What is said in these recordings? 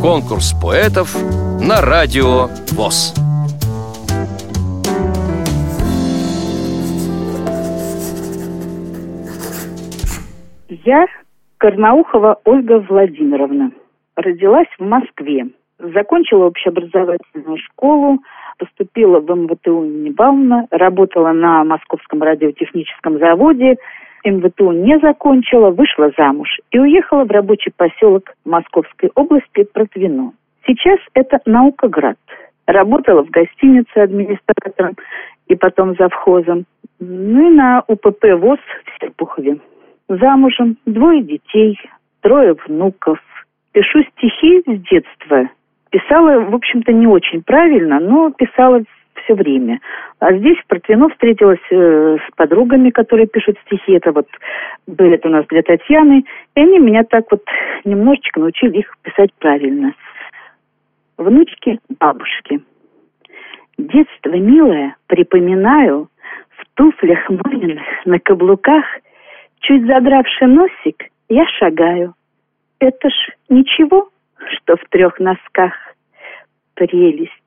Конкурс поэтов на радио ВОЗ. Я Карнаухова Ольга Владимировна. Родилась в Москве. Закончила общеобразовательную школу, поступила в МВТУ имени Баумна, работала на Московском радиотехническом заводе, МВТУ не закончила, вышла замуж и уехала в рабочий поселок Московской области Протвино. Сейчас это Наукоград. Работала в гостинице администратором и потом завхозом. Ну и на УПП ВОЗ в Серпухове. Замужем, двое детей, трое внуков. Пишу стихи с детства. Писала, в общем-то, не очень правильно, но писала все время. А здесь в Протвино встретилась э, с подругами, которые пишут стихи. Это вот были у нас для Татьяны. И они меня так вот немножечко научили их писать правильно. Внучки, бабушки. Детство милое, припоминаю, в туфлях маминых на каблуках – Чуть задравший носик, я шагаю. Это ж ничего, что в трех носках. Прелесть,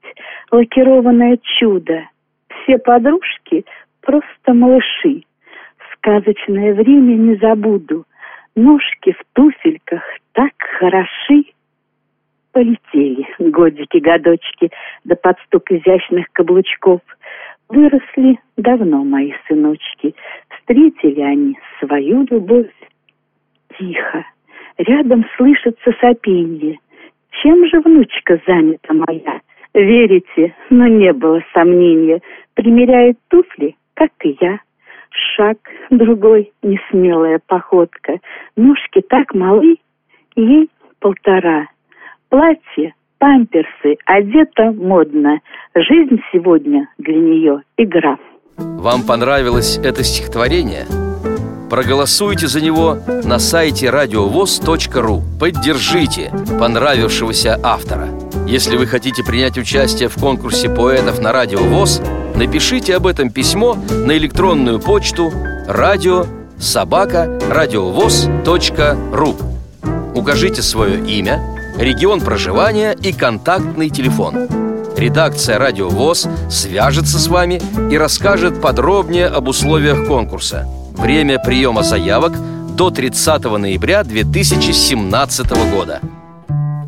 лакированное чудо. Все подружки просто малыши. Сказочное время не забуду. Ножки в туфельках так хороши. Полетели годики-годочки, да под стук изящных каблучков. Выросли давно мои сыночки, Встретили они свою любовь. Тихо, рядом слышится сопенье. Чем же внучка занята моя? Верите, но не было сомнения. Примеряет туфли, как и я. Шаг другой, несмелая походка. Ножки так малы, ей полтора. Платье, памперсы, одета модно. Жизнь сегодня для нее игра. Вам понравилось это стихотворение? Проголосуйте за него на сайте радиовоз.ру Поддержите понравившегося автора Если вы хотите принять участие в конкурсе поэтов на Радио ВОЗ Напишите об этом письмо на электронную почту радио собака радиовоз.ру Укажите свое имя, регион проживания и контактный телефон – Редакция «Радио ВОЗ» свяжется с вами и расскажет подробнее об условиях конкурса. Время приема заявок до 30 ноября 2017 года.